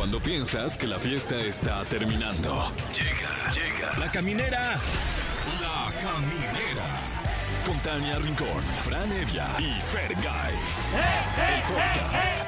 Cuando piensas que la fiesta está terminando. Llega, llega. La caminera. La caminera. Con Tania Rincón, Fran Evia y Fergay. El podcast.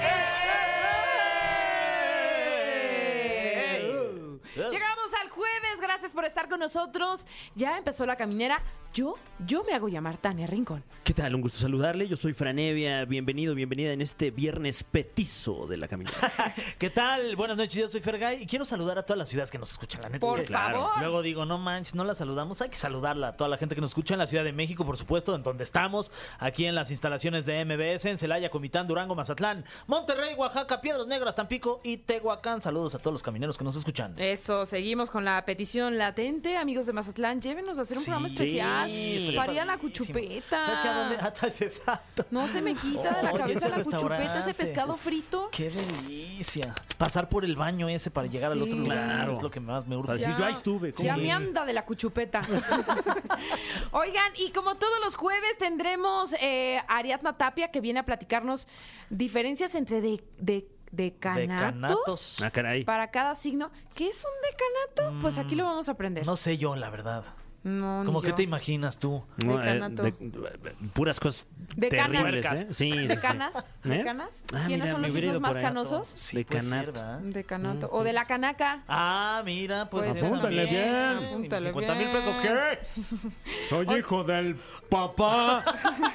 Llegamos al jueves, gracias por estar con nosotros. Ya empezó la caminera. Yo, yo me hago llamar Tania Rincón. ¿Qué tal? Un gusto saludarle. Yo soy Franevia. Bienvenido, bienvenida en este viernes petizo de la caminata. ¿Qué tal? Buenas noches, yo soy Fergay y quiero saludar a todas las ciudades que nos escuchan, la neta. Por es que favor. Luego digo, no manches, no la saludamos, hay que saludarla a toda la gente que nos escucha en la Ciudad de México, por supuesto, en donde estamos, aquí en las instalaciones de MBS, en Celaya, Comitán, Durango, Mazatlán, Monterrey, Oaxaca, Piedras Negras, Tampico y Tehuacán. Saludos a todos los camineros que nos escuchan. Eso, seguimos con la petición latente. Amigos de Mazatlán, llévenos a hacer un Sí, programa especial. Estaría Para ir a la cuchupeta. ¿Sabes qué? ¿A dónde? Exacto. No se me quita de la Oye, cabeza ese la cuchupeta, ese restaurante. pescado frito. Qué delicia. Pasar por el baño ese para llegar al Sí. otro lugar Claro. es lo que más me urge. Para decir, yo ahí estuve, ¿cómo Ya ves? me anda de la cuchupeta. Oigan, y como todos los jueves tendremos eh, a Ariadna Tapia que viene a platicarnos diferencias entre de, de, decanatos, Decanatos. Ah, caray. para cada signo. ¿Qué es un decanato? Pues aquí lo vamos a aprender. No sé yo, la verdad. No, ¿Cómo que yo. te imaginas tú? No, eh, de- puras cosas De canas. terribles, ¿eh? Sí, sí, ¿De sí. canas? ¿De ¿Eh? canas? Ah, ¿Quiénes mira, son me los hubiera signos ido más por ahí. canosos? Sí, De puede ser, canato. ¿verdad? De canato. O de la canaca. Ah, mira, pues Pues ser apúntale también. bien. Apúntale 50 mil bien. pesos, ¿qué? Soy hijo del papá.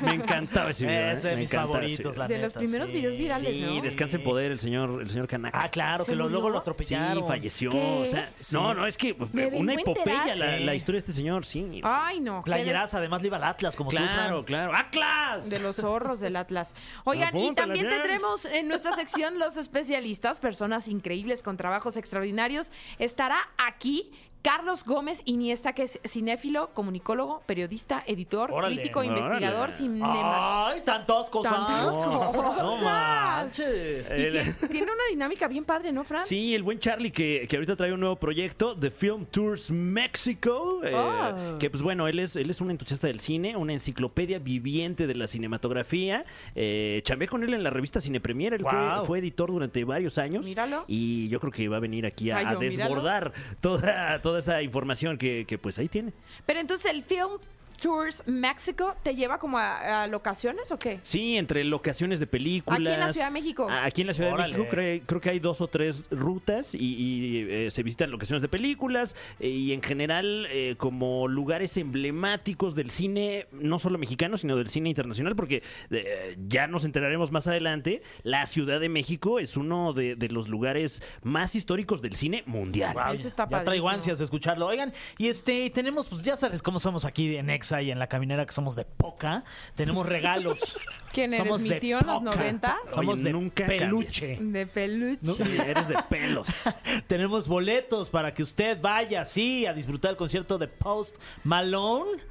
Me encantaba ese video. Es ¿eh? de Me mis encantaba favoritos, la. De los neta, primeros sí. videos virales, Sí, ¿no? descanse en poder el señor, el señor Canaca. Ah, claro, ¿Se que lo- luego murió? lo Sí, atropellaron. falleció. ¿Qué? O sea, Sí. no, no, es que Me una a epopeya enterar. la, Sí. la historia de este señor, sí. Ay, no. qué de- Playeras, además le iba al Atlas, como tú, claro, claro. ¡Atlas! De los zorros del Atlas. Oigan, y también bien. tendremos en nuestra sección los especialistas, personas increíbles con trabajos extraordinarios. Estará aquí Carlos Gómez Iniesta, que es cinéfilo, comunicólogo, periodista, editor, Órale. crítico, Órale. investigador, cinema. Ay, tantas cosas. Tantas No, cosas. No manches. Y El- tiene, una dinámica bien padre, ¿no, Fran? Sí, el buen Charlie que, que ahorita trae un nuevo proyecto, The Film Tours Mexico. eh, Oh. Que pues bueno, él es, él es un entusiasta del cine, una enciclopedia viviente de la cinematografía. Eh, chambeé con él en la revista Cine Premier, él fue, editor durante varios años. Míralo. Y yo creo que va a venir aquí a, Ay, a yo, míralo. desbordar toda, toda esa información que, pues ahí tiene. Pero entonces el Film Tours México te lleva como a, a locaciones o qué? Sí, entre locaciones de películas. Aquí en la Ciudad de México. Ah, Aquí en la Ciudad Órale. de México creo, creo que hay dos o tres rutas y, y, eh, se visitan locaciones de películas eh, y en general eh, como lugares emblemáticos del cine, no solo mexicano, sino del cine internacional, porque eh, ya nos enteraremos más adelante, la Ciudad de México es uno de, de los lugares más históricos del cine mundial. Guau, Eso está ya traigo ansias de escucharlo. Oigan, y este, tenemos, pues ya sabes cómo somos aquí en Exa y en la caminera, que somos de poca. Tenemos regalos. ¿Quién eres, Somos mi de tío en los poca. noventas? Somos Oye, de nunca peluche. De peluche. Sí, eres de pelos. Tenemos boletos para que usted vaya, sí, a disfrutar el concierto de Post Malone.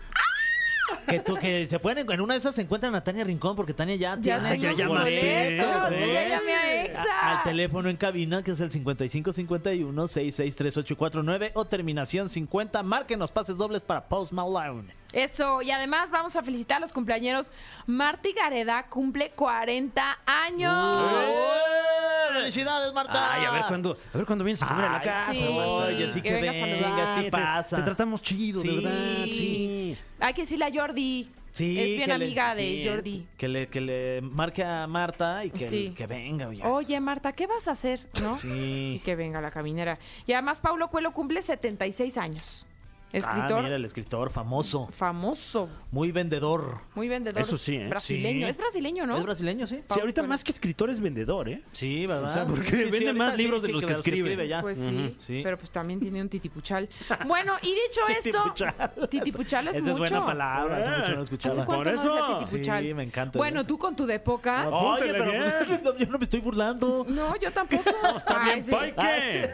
Que, tú, que se pueden, en una de esas se encuentran a Tania Rincón porque Tania ya Ya tiene ya boletos, Sí. yo ya llamé a Exa. Al teléfono en cabina que es el 5551-663849 o terminación 50. Márquenos pases dobles para Post Malone. Eso, y además vamos a felicitar a los cumpleañeros. Marty Gareda cumple 40 años. ¡Felicidades, Marta! Ay, a ver cuándo, a ver cuándo vienes a comer a la casa, sí. Marta. Oye, sí Que que, vengas a vengas, saludar. ¿qué te, pasa? te tratamos chido, Sí. de verdad, sí. Hay que decirle a Jordi. Sí, es bien que le- amiga de sí, Jordi. Que le, que le marque a Marta y que, Sí. que venga, oye. Oye, Marta, ¿qué vas a hacer? ¿No? Y Sí. que venga la caminera. Y además, Paulo Cuelo cumple 76 años. Escritor Ah, mira, el escritor famoso. famoso, Muy vendedor. muy vendedor. Eso sí, ¿eh? Brasileño. Sí. Es brasileño, ¿no? ¿Es brasileño, sí? Sí, ahorita más que escritor es vendedor, ¿eh? Sí, ¿verdad? O sea, porque Sí, sí, vende más libros sí, de los que escribe. ya. Pues sí, Ujú, sí. pero pues también tiene un titipuchal. Bueno, y dicho esto, Titipuchal. titipuchal es Esa mucho. es buena palabra, hace mucho no ¿Hace escuchaba. cuánto no Por decía eso. titipuchal? Sí, me encanta Bueno, eso. tú con tu de poca. Oye, pero bien. no, yo no me estoy burlando. No, yo tampoco. Está bien, sí. paique.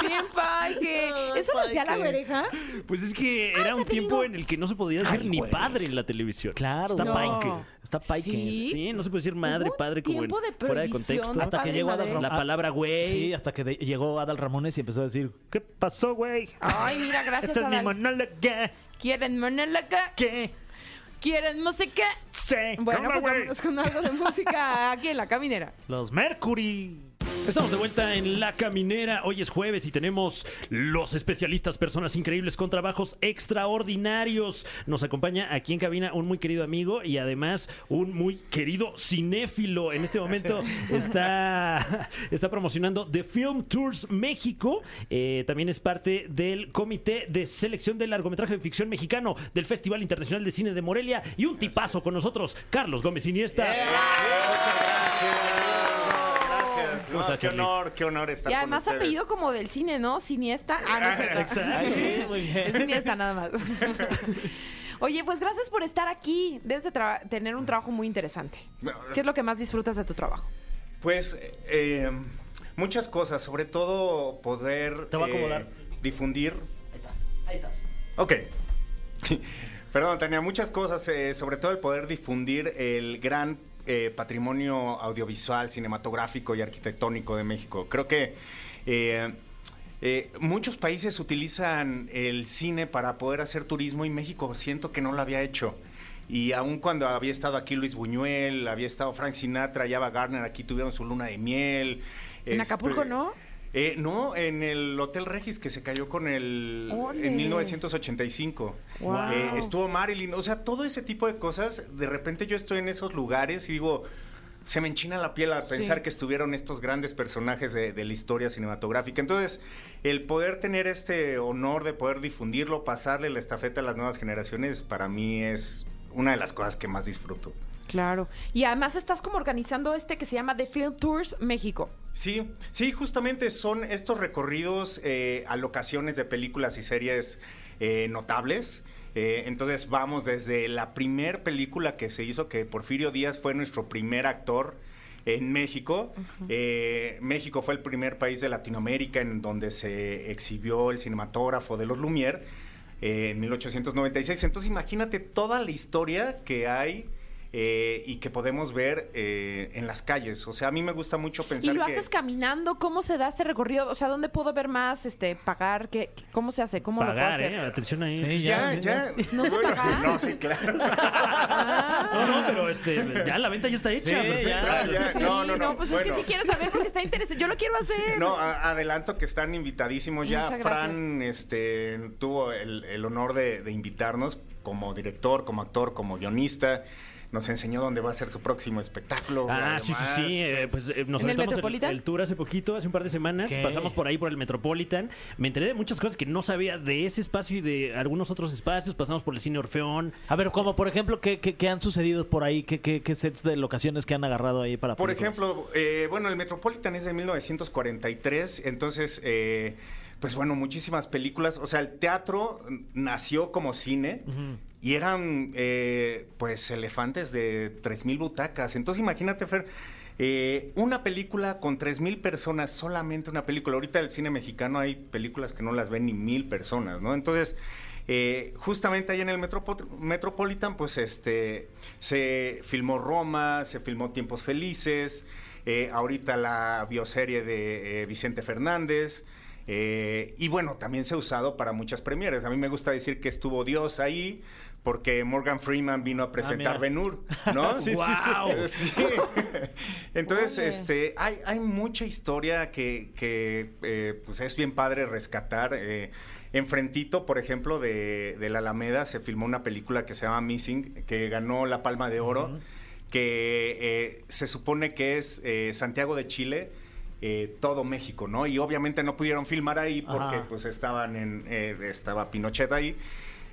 Bien, paique. ¿Eso lo hacía la oreja? Pues es que era un tiempo en el que no se podía decir Ay, ni güey. padre en la televisión. Claro, Está no. paique. Está paique. Sí. Sí, no se puede decir madre, Hubo un padre como en, tiempo de fuera de prohibición contexto. de Hasta que padre y llegó Adal madre. Ramones. La palabra güey. Sí, hasta que de- llegó Adal Ramones y empezó a decir, ¿Qué pasó, güey? Ay, mira, gracias Este es mi Adal. monólogo. ¿Quieren monólogo? ¿Qué? ¿Quieren música? Sí. Bueno, ¿Cómo, pues güey? vámonos con algo de música aquí en la caminera. los Mercury. Estamos de vuelta en La Caminera. Hoy es jueves y tenemos los especialistas, personas increíbles con trabajos extraordinarios. Nos acompaña aquí en cabina un muy querido amigo y además un muy querido cinéfilo. En este momento está, está promocionando The Film Tours México. Eh, también es parte del Comité de Selección del Largometraje de Ficción Mexicano del Festival Internacional de Cine de Morelia. Y un tipazo con nosotros, Carlos Gómez Iniesta. Muchas gracias. ¿Cómo No, está, qué Charlie? honor, qué honor estar Y con además ustedes. apellido como del cine, ¿no? Siniesta. Ah, no es cierto. Exacto. Sí, muy bien. Es Siniesta nada más. Oye, pues gracias por estar aquí. Debes de tra- tener un trabajo muy interesante. ¿Qué es lo que más disfrutas de tu trabajo? Pues eh, muchas cosas, sobre todo poder Te voy a acomodar. eh, difundir. Ahí está, ahí estás. Ok. Perdón, tenía muchas cosas, eh, sobre todo el poder difundir el gran eh, patrimonio audiovisual, cinematográfico y arquitectónico de México. Creo que eh, eh, muchos países utilizan el cine para poder hacer turismo y México siento que no lo había hecho. Y aun cuando había estado aquí Luis Buñuel, había estado Frank Sinatra, Java Garner, aquí tuvieron su luna de miel. En Este, Acapulco, ¿no? Eh, no, en el Hotel Regis que se cayó con el Ole. en 1985. Wow. Eh, estuvo Marilyn, o sea, todo ese tipo de cosas. De repente yo estoy en esos lugares y digo, se me enchina la piel al Sí. pensar que estuvieron estos grandes personajes de, de la historia cinematográfica. Entonces, el poder tener este honor de poder difundirlo, pasarle la estafeta a las nuevas generaciones, para mí es una de las cosas que más disfruto. Claro. Y además estás como organizando este que se llama The Film Tours México. Sí, sí, justamente son estos recorridos eh, a locaciones de películas y series eh, notables. Eh, entonces vamos desde la primer película que se hizo, que Porfirio Díaz fue nuestro primer actor en México. Eh, México fue el primer país de Latinoamérica en donde se exhibió el cinematógrafo de los Lumière eh, en 1896. Entonces imagínate toda la historia que hay eh, y que podemos ver eh, en las calles. O sea, a mí me gusta mucho pensar Y lo que... haces caminando. ¿Cómo se da este recorrido? O sea, ¿dónde puedo ver más? Este, pagar. ¿Qué, qué- ¿Cómo se hace? ¿Cómo lo puedo Pagar, hacer? ¿eh? Atención ahí. Sí, Ya, ya, ya. ¿No se Bueno, paga? No, sí, claro. No, no, pero este, ya la venta ya está hecha. Sí, pues, ya. Ya, No, no, no. pues es que sí quiero saber porque está interesante. Yo lo quiero hacer. No, a- adelanto que están invitadísimos ya. Muchas Fran este, tuvo el, el honor de, de invitarnos como director, como actor, como guionista. Nos enseñó dónde va a ser su próximo espectáculo. Ah, sí, sí, sí. eh, pues eh, nos ¿En el aventamos el, Metropolitan? el tour hace poquito, hace un par de semanas. Pasamos por ahí por el Metropolitan. Me enteré de muchas cosas que no sabía de ese espacio y de algunos otros espacios. Pasamos por el cine Orfeón. A ver, como por ejemplo, ¿qué, qué, qué han sucedido por ahí? ¿Qué, qué, qué sets de locaciones que han agarrado ahí para Por películas? ejemplo, eh, bueno, el Metropolitan es de 1943, entonces, eh, pues bueno, muchísimas películas. O sea, el teatro nació como cine y eran, eh, pues, elefantes de 3.000 butacas. Entonces, imagínate, Fer, eh, una película con 3.000 personas, solamente una película. Ahorita el cine mexicano hay películas que no las ven ni mil personas, ¿no? Entonces... Eh, justamente ahí en el Metropo- Metropolitan, pues este se filmó Roma, se filmó Tiempos Felices, eh, ahorita la bioserie de eh, Vicente Fernández. eh, y bueno, también se ha usado para muchas premieres. A mí me gusta decir que estuvo Dios ahí, porque Morgan Freeman vino a presentar mira. Ben Hur, ¿no? Sí, sí, sí. Wow. Sí. Entonces, este, hay, hay mucha historia que, que, eh, pues es bien padre rescatar. Eh, enfrentito, por ejemplo, de, de la Alameda se filmó una película que se llama Missing, que ganó la Palma de Oro, que eh, se supone que es eh, Santiago de Chile. eh, todo México, ¿no? Y obviamente no pudieron filmar ahí porque Ajá. pues estaban en, eh, estaba Pinochet ahí.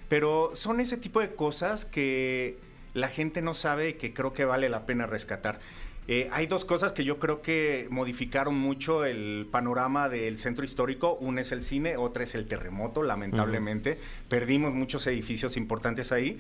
Pero son ese tipo de cosas que la gente no sabe y que creo que vale la pena rescatar. Eh, hay dos cosas que yo creo que modificaron mucho el panorama del centro histórico. Una es el cine, otra es el terremoto, lamentablemente. Perdimos muchos edificios importantes ahí.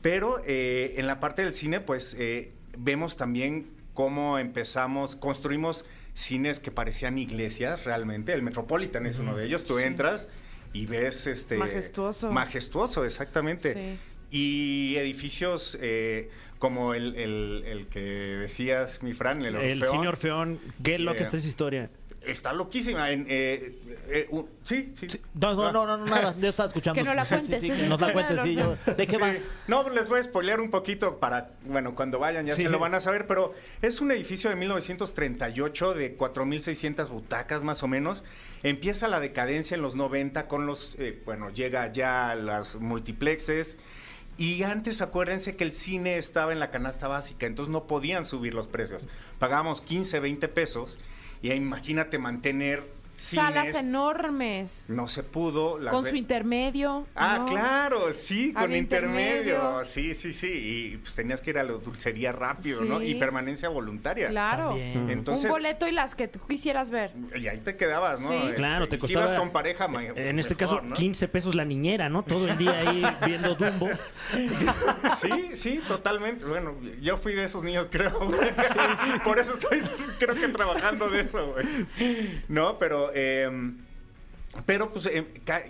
Pero eh, en la parte del cine, pues eh, vemos también cómo empezamos, construimos cines que parecían iglesias realmente. El Metropolitan es uno de ellos. Tú Sí. entras y ves este Majestuoso. majestuoso exactamente Sí. y edificios eh, como el, el- el que decías mi Fran el El Orfeón. cine Orfeón. Qué loca Eh, está esa historia. Está loquísima. En, eh, eh, un- sí, sí. No, no, no, no, no, nada. Yo estaba escuchando. Que no la Sí, sí, cuentes, sí, sí, que sí, nos la cuentes, no, sí. yo- ¿De qué va? No, les voy a spoilear un poquito para, bueno, cuando vayan ya Sí. se lo van a saber, pero es un edificio de 1938 de 4.600 butacas más o menos. Empieza la decadencia en los 90 con los, eh, bueno, llega ya las multiplexes. Y antes acuérdense que el cine estaba en la canasta básica, entonces no podían subir los precios. Pagábamos 15, 20 pesos y imagínate mantener Salas enormes. No se pudo. las Con su intermedio. Ah, ¿no? claro, sí, con intermedio. intermedio. Sí, sí, sí. Y pues tenías que ir a la dulcería rápido, ¿no? Sí. Y permanencia voluntaria. Claro. También. Entonces, Un boleto y las que tú quisieras ver. y ahí te quedabas, ¿no? Sí. Este, Claro, te y si costaba. ibas con pareja, ma- En pues, este mejor, caso, ¿no? 15 pesos la niñera, ¿no? Todo el día ahí viendo Dumbo. Sí, sí, totalmente. Bueno, yo fui de esos niños, creo. güey. Por eso estoy, creo que trabajando de eso, güey. No, pero, eh, pero pues eh,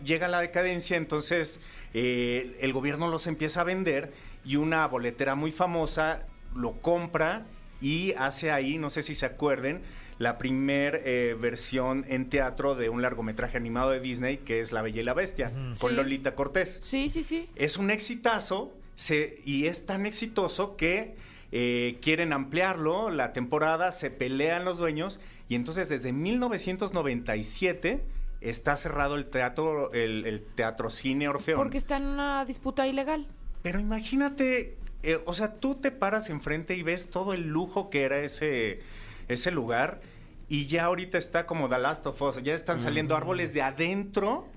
llega la decadencia, entonces eh, el gobierno los empieza a vender y una boletera muy famosa lo compra y hace ahí, no sé si se acuerden, la primer eh, versión en teatro de un largometraje animado de Disney que es La Bella y la Bestia, con Sí. Lolita Cortés. Sí, sí, sí. Es un exitazo se- y es tan exitoso que eh, quieren ampliarlo, la temporada, se pelean los dueños y entonces desde 1997 está cerrado el teatro, el, el teatro cine Orfeón. Porque está en una disputa ilegal. Pero imagínate, eh, o sea, tú te paras enfrente y ves todo el lujo que era ese, ese lugar y ya ahorita está como The Last of Us, ya están saliendo árboles de adentro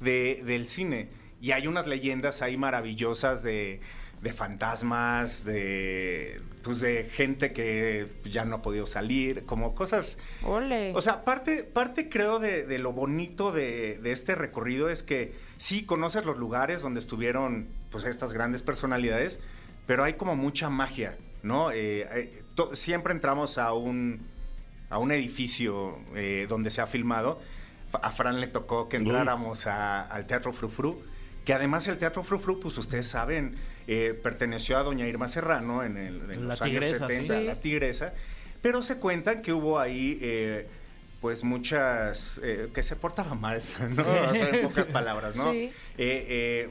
de- del cine y hay unas leyendas ahí maravillosas de, de fantasmas, de, pues de gente que ya no ha podido salir, como cosas... Ole. O sea, parte, parte creo de, de lo bonito de, de este recorrido es que sí conoces los lugares donde estuvieron pues estas grandes personalidades, pero hay como mucha magia, ¿no? Eh, eh, to- siempre entramos a un, a un edificio eh, donde se ha filmado. A Fran le tocó que entráramos a- al Teatro Frufru, que además el Teatro Frufru, pues ustedes saben, eh, perteneció a doña Irma Serrano en, el, en La los años tigresa, 70, sí. la tigresa, pero se cuentan que hubo ahí... eh, pues muchas que se portaban mal, ¿no? O sea, en pocas palabras, ¿no? Sí. Eh, eh,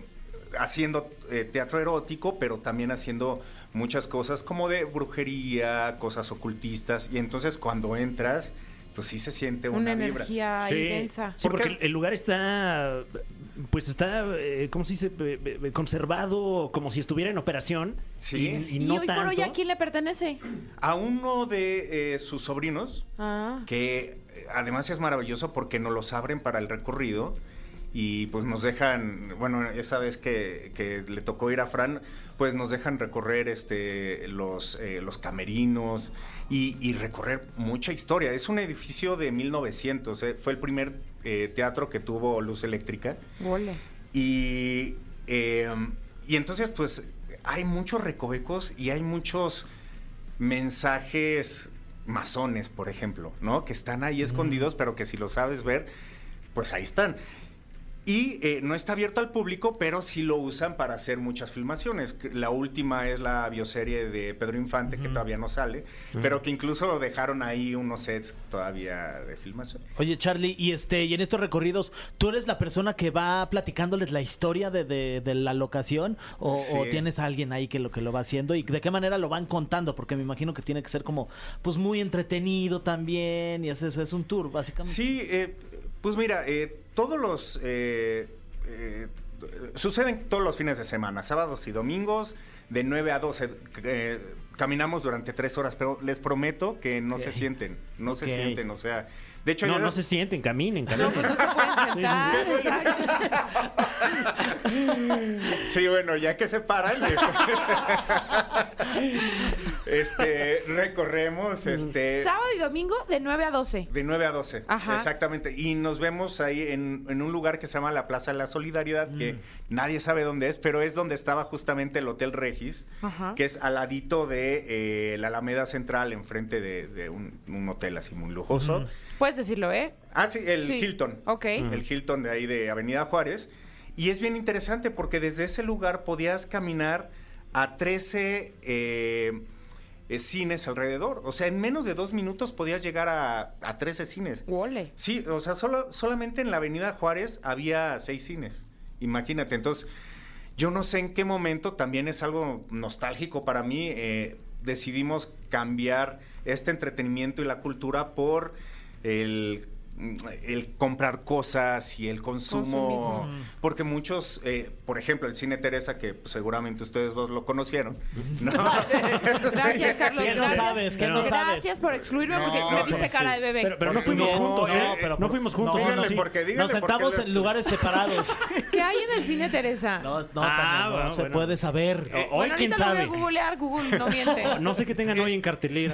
haciendo eh, teatro erótico, pero también haciendo muchas cosas como de brujería, cosas ocultistas, y entonces cuando entras, pues sí se siente una, una vibra. energía. Sí, ¿Por porque el, lugar está, pues está, eh, ¿cómo se dice? Conservado como si estuviera en operación. Sí. Y, y ¿Y no hoy por hoy tanto. a quién le pertenece? A uno de eh, sus sobrinos, Ah. que eh, además es maravilloso porque nos los abren para el recorrido y pues nos dejan, bueno, esa vez que, que le tocó ir a Fran, pues nos dejan recorrer este los, eh, los camerinos y, y recorrer mucha historia. Es un edificio de 1900, eh, fue el primer eh, teatro que tuvo luz eléctrica. Ole. Y, eh, y entonces, pues, hay muchos recovecos y hay muchos mensajes masones, por ejemplo, ¿no? Que están ahí escondidos, pero que si lo sabes ver, pues ahí están. Y eh, no está abierto al público, pero sí lo usan para hacer muchas filmaciones. La última es la bioserie de Pedro Infante, que todavía no sale, pero que incluso dejaron ahí unos sets todavía de filmación. Oye, Charlie, y este, y en estos recorridos, ¿tú eres la persona que va platicándoles la historia de, de- de la locación? O, Sí. o tienes a alguien ahí que lo que lo va haciendo? ¿Y de qué manera lo van contando? Porque me imagino que tiene que ser como, pues muy entretenido también. Y es, es, es un tour, básicamente. Sí, eh, pues mira, eh, todos los... eh, eh, suceden todos los fines de semana, sábados y domingos, de 9 a 12. eh, caminamos durante tres horas, pero les prometo que no se sienten, no se sienten, o sea... De hecho, No, hay no se sienten, caminen, caminen. No, pues no se pueden sentar. exacto. Sí, bueno, ya que se paran, este, este, recorremos este, Sábado y domingo de 9 a 12. de 9 a 12. Ajá. Exactamente. Y nos vemos ahí en, en un lugar que se llama la Plaza de la Solidaridad, que nadie sabe dónde es, pero es donde estaba justamente el Hotel Regis, Ajá. que es al ladito de eh, la Alameda Central, enfrente de, de un, un hotel así muy lujoso. Puedes decirlo, ¿eh? Ah, sí, el Sí. Hilton. Ok. El Hilton de ahí de Avenida Juárez. Y es bien interesante porque desde ese lugar podías caminar a 13 eh, eh, cines alrededor. O sea, en menos de dos minutos podías llegar a, a 13 cines. Ole. Sí, o sea, solo, solamente en la Avenida Juárez había seis cines. Imagínate, entonces, yo no sé en qué momento, también es algo nostálgico para mí, eh, decidimos cambiar este entretenimiento y la cultura por el el comprar cosas y el consumo, Consumismo. porque muchos, eh, por ejemplo, el cine Teresa, que pues, seguramente ustedes dos lo conocieron, ¿no? Gracias, Carlos. ¿Qué no gracias. sabes? ¿Qué no sabes? Gracias por excluirme porque No, me viste sí. cara de bebé. Pero, pero no fuimos no, juntos, eh, ¿eh? pero- no fuimos juntos. sí. Nos sentamos en lugares separados. ¿Qué hay en el cine Teresa? No, no, Ah, no bueno, se bueno. puede saber. Eh, Hoy, bueno, quién lo sabe. voy a googlear, Google no miente. No sé qué tengan hoy en cartelera.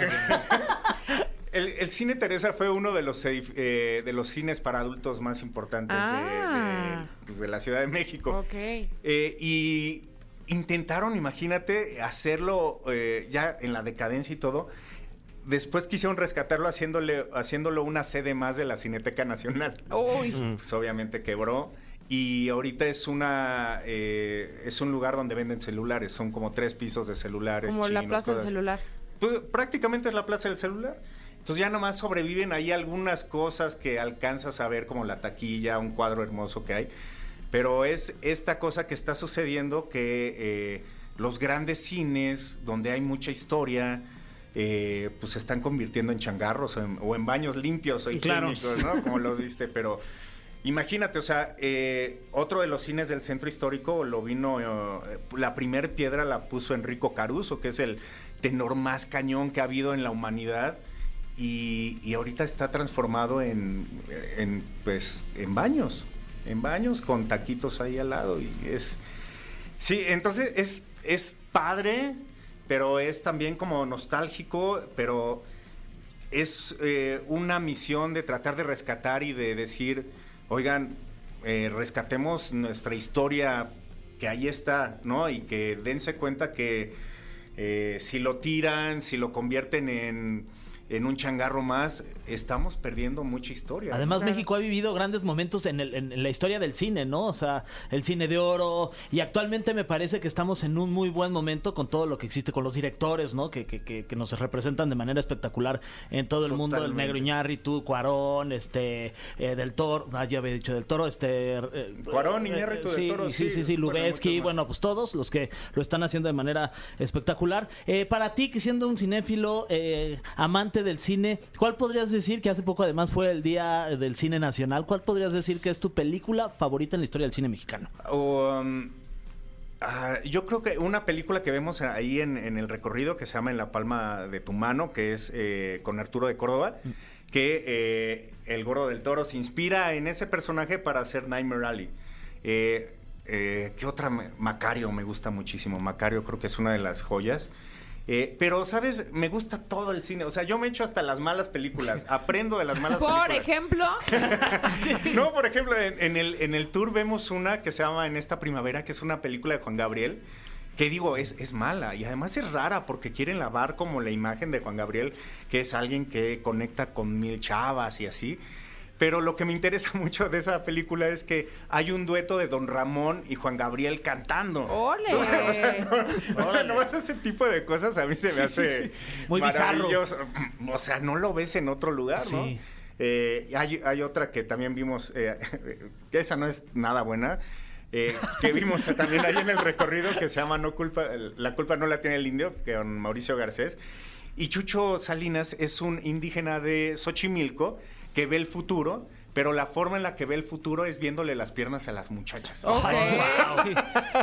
El, el cine Teresa fue uno de los, eh, de los cines para adultos más importantes de- Ah. de, pues, de la Ciudad de México. ok. Eh, y intentaron, imagínate, hacerlo eh, ya en la decadencia y todo. Después quisieron rescatarlo haciéndole, haciéndolo una sede más de la Cineteca Nacional. Uy. Pues obviamente quebró. Y ahorita es una eh, es un lugar donde venden celulares. Son como tres pisos de celulares. Como la plaza del celular. Pues prácticamente es la plaza del celular. Entonces ya nomás sobreviven ahí algunas cosas que alcanzas a ver como la taquilla, un cuadro hermoso que hay. Pero es esta cosa que está sucediendo que eh, los grandes cines, donde hay mucha historia, eh, pues se están convirtiendo en changarros o en, o en baños limpios o Claro. higiénicos, ¿no? Como lo viste, pero... Imagínate, o sea, eh, otro de los cines del centro histórico lo vino, eh, la primer piedra la puso Enrico Caruso, que es el tenor más cañón que ha habido en la humanidad. Y, ahorita está transformado en, en, pues, en baños, en baños con taquitos ahí al lado. Y es. Sí, entonces es, es padre, pero es también como nostálgico, pero es eh, una misión de tratar de rescatar y de decir, oigan, eh, rescatemos nuestra historia que ahí está, ¿no? Y que dense cuenta que eh, si lo tiran, si lo convierten en, en un changarro más, estamos perdiendo mucha historia. Además, Claro. México ha vivido grandes momentos en, el- en- en la historia del cine, ¿no? O sea, el cine de oro. Y actualmente me parece que estamos en un muy buen momento con todo lo que existe, con los directores, ¿no? Que, que- que- que nos representan de manera espectacular en todo el mundo. El. Negro Iñárritu, Cuarón, este, eh, del Toro, ah, ya había dicho del Toro, este... eh, Cuarón, eh, Iñárritu, del sí, Toro, Sí, sí, sí, sí, bueno, Lubeski, bueno, pues todos los que lo están haciendo de manera espectacular. Eh, para ti, que siendo un cinéfilo, eh, amante del cine, ¿cuál podrías decir que hace poco además fue el Día del Cine Nacional? ¿Cuál podrías decir que es tu película favorita en la historia del cine mexicano? Um, ah, yo creo que una película que vemos ahí en, en el recorrido que se llama En la palma de tu mano, que es eh, con Arturo de Córdoba, que eh, el Gordo del Toro se inspira en ese personaje para hacer Nightmare Alley. Eh, ¿Qué otra? Macario me gusta muchísimo. Macario creo que es una de las joyas. Eh, pero, ¿sabes? Me gusta todo el cine. O sea, yo me echo hasta las malas películas. Aprendo de las malas Por películas. ejemplo, No, por ejemplo, en, en el, en el tour vemos una que se llama En esta primavera, que es una película de Juan Gabriel, que digo, es, es mala y además es rara porque quieren lavar como la imagen de Juan Gabriel, que es alguien que conecta con mil chavas y así. Pero lo que me interesa mucho de esa película es que hay un dueto de Don Ramón y Juan Gabriel cantando. ¡Ole! O sea, o sea, no, o sea, nomás ese tipo de cosas a mí se me hace Muy bizarro. maravilloso. O sea, no lo ves en otro lugar, ¿no? Sí. Eh, hay, hay otra que también vimos, eh, que esa no es nada buena, eh, que vimos también ahí en el recorrido que se llama No culpa, La culpa no la tiene el indio, que con Mauricio Garcés. Y Chucho Salinas es un indígena de Xochimilco que ve el futuro, pero la forma en la que ve el futuro es viéndole las piernas a las muchachas. Ok. Sí.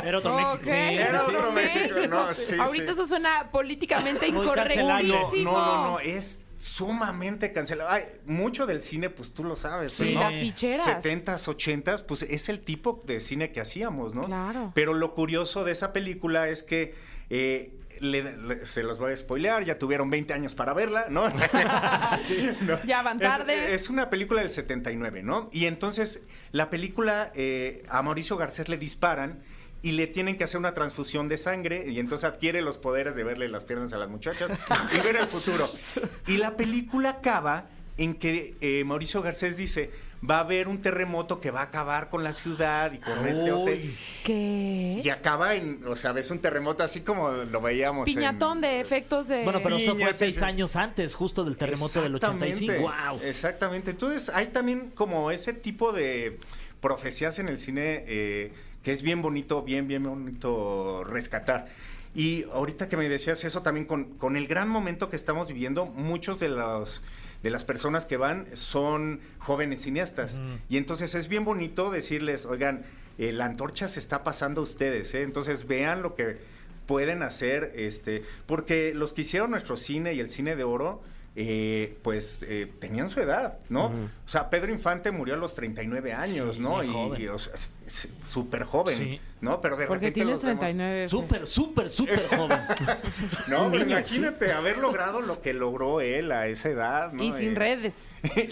Era otro México. Ok, Sí, era otro México, no, sí, Ahorita sí. eso suena políticamente incorrectísimo. no, no, no, es sumamente cancelado. Ay, mucho del cine, pues tú lo sabes. Sí, ¿no? las ficheras. 70s, 80s, pues es el tipo de cine que hacíamos, ¿no? Claro. Pero lo curioso de esa película es que eh, le- le- se los voy a spoilear, ya tuvieron 20 años para verla, ¿no? Sí, ¿no? Ya van Es- tarde. Es, una película del 79, ¿no? Y entonces la película, eh, a Mauricio Garcés le disparan y le tienen que hacer una transfusión de sangre y entonces adquiere los poderes de verle las piernas a las muchachas y ver el futuro. Y la película acaba en que eh, Mauricio Garcés dice, va a haber un terremoto que va a acabar con la ciudad y con este hotel. ¿Qué? Y acaba en, o sea, ves un terremoto así como lo veíamos. en- Piñatón de efectos de... Bueno, pero eso fue seis años antes, justo del terremoto del 85. Exactamente, ¡Wow! Exactamente. Entonces, hay también como ese tipo de profecías en el cine eh, que es bien bonito, bien, bien bonito rescatar. Y ahorita que me decías eso también con, con el gran momento que estamos viviendo, muchos de los de las personas que van son jóvenes cineastas. Y entonces es bien bonito decirles, oigan, eh, la antorcha se está pasando a ustedes, ¿eh? entonces vean lo que pueden hacer, este, porque los que hicieron nuestro cine y el cine de oro, eh, pues eh, tenían su edad, ¿no? O sea, Pedro Infante murió a los 39 años, Sí, ¿no? Y, y, o sea, súper joven, Sí. ¿no? Pero de Porque repente tienes los vemos- 39. Súper, súper, súper joven. No, pero imagínate haber logrado lo que logró él a esa edad, ¿no? Y sin Eh, redes. Sí,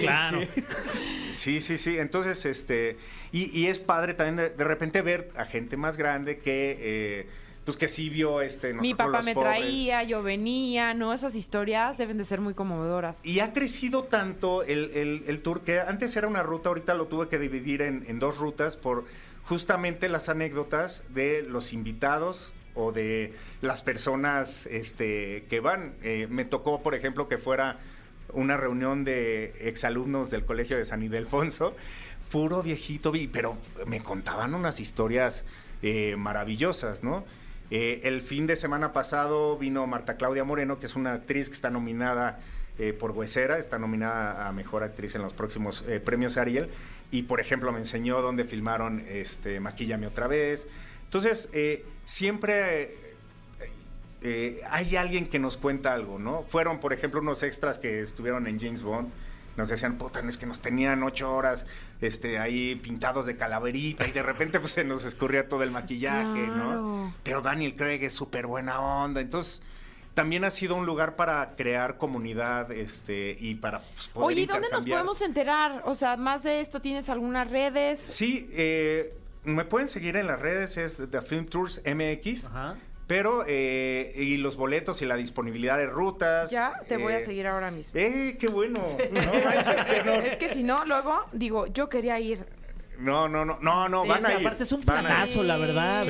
claro. Sí. sí, sí, sí. Entonces, este, y, y es padre también de, de repente ver a gente más grande que, eh, pues que sí vio este. Mi papá los me Pobres. traía, yo venía, ¿no? Esas historias deben de ser muy conmovedoras. Y ha crecido tanto el, el- el tour que antes era una ruta, ahorita lo tuve que dividir en, en dos rutas por justamente las anécdotas de los invitados o de las personas este, que van. Eh, me tocó, por ejemplo, que fuera una reunión de exalumnos del Colegio de San Ildefonso, puro viejito, vi- pero me contaban unas historias eh, maravillosas, ¿no? Eh, el fin de semana pasado vino Marta Claudia Moreno, que es una actriz que está nominada eh, por Huesera, está nominada a Mejor Actriz en los próximos eh, premios Ariel, y por ejemplo me enseñó dónde filmaron este, Maquíllame otra vez. Entonces, siempre... hay alguien que nos cuenta algo, ¿no? Fueron, por ejemplo, unos extras que estuvieron en James Bond. Nos decían, puta, es que nos tenían ocho horas este, ahí pintados de calaverita y de repente pues se nos escurría todo el maquillaje, Claro. ¿no? Pero Daniel Craig es súper buena onda. Entonces, también ha sido un lugar para crear comunidad este, y para pues, poder Oye, ¿y dónde nos podemos enterar? O sea, más de esto, ¿tienes algunas redes? Sí, eh, me pueden seguir en las redes, es The Film Tours MX. Ajá. Pero, eh, y los boletos y la disponibilidad de rutas. Ya te voy a eh, seguir ahora mismo. ¡Eh, qué bueno! No, manches, que no. Es que si no, luego digo, yo quería ir. no, no, no, no, no, Sí, van a ir. aparte es un planazo, la verdad.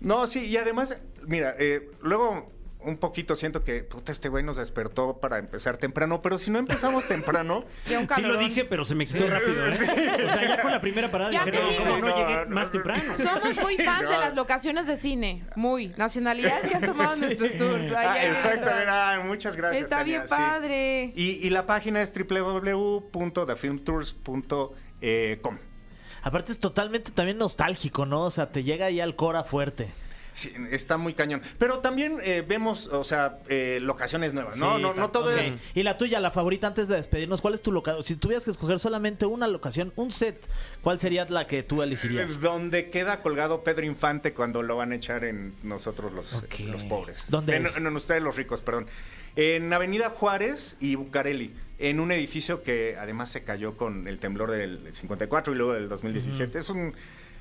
No, sí, y además, mira, eh, luego un poquito siento que, puta, este güey nos despertó para empezar temprano, pero si no empezamos temprano, Sí lo dije, pero se me quitó rápido, ¿eh? O sea, ya con la primera parada Ya dije, te no, digo. ¿cómo no, No, llegué no, más no. temprano? Somos muy fans de las locaciones de cine. Muy. Nacionalidades que han tomado nuestros tours. Ay, Ah, ay, exacto, ay. mira, muchas gracias. Está Tania, bien sí. padre. Y, y la página es www.thefilmtours.com. Aparte es totalmente también nostálgico, ¿no? O sea, te llega ahí al Cora fuerte. Sí, está muy cañón. Pero también eh, vemos, o sea, eh, locaciones nuevas, ¿no? Sí, no, no todo es... Y la tuya, la favorita, antes de despedirnos, ¿cuál es tu locación? Si tuvieras que escoger solamente una locación, un set, ¿cuál sería la que tú elegirías? Es donde queda colgado Pedro Infante cuando lo van a echar en nosotros los, Ok. los pobres. ¿Dónde en, es? en ustedes los ricos, perdón. En Avenida Juárez y Bucareli, en un edificio que además se cayó con el temblor del 54 y luego del 2017. Es un...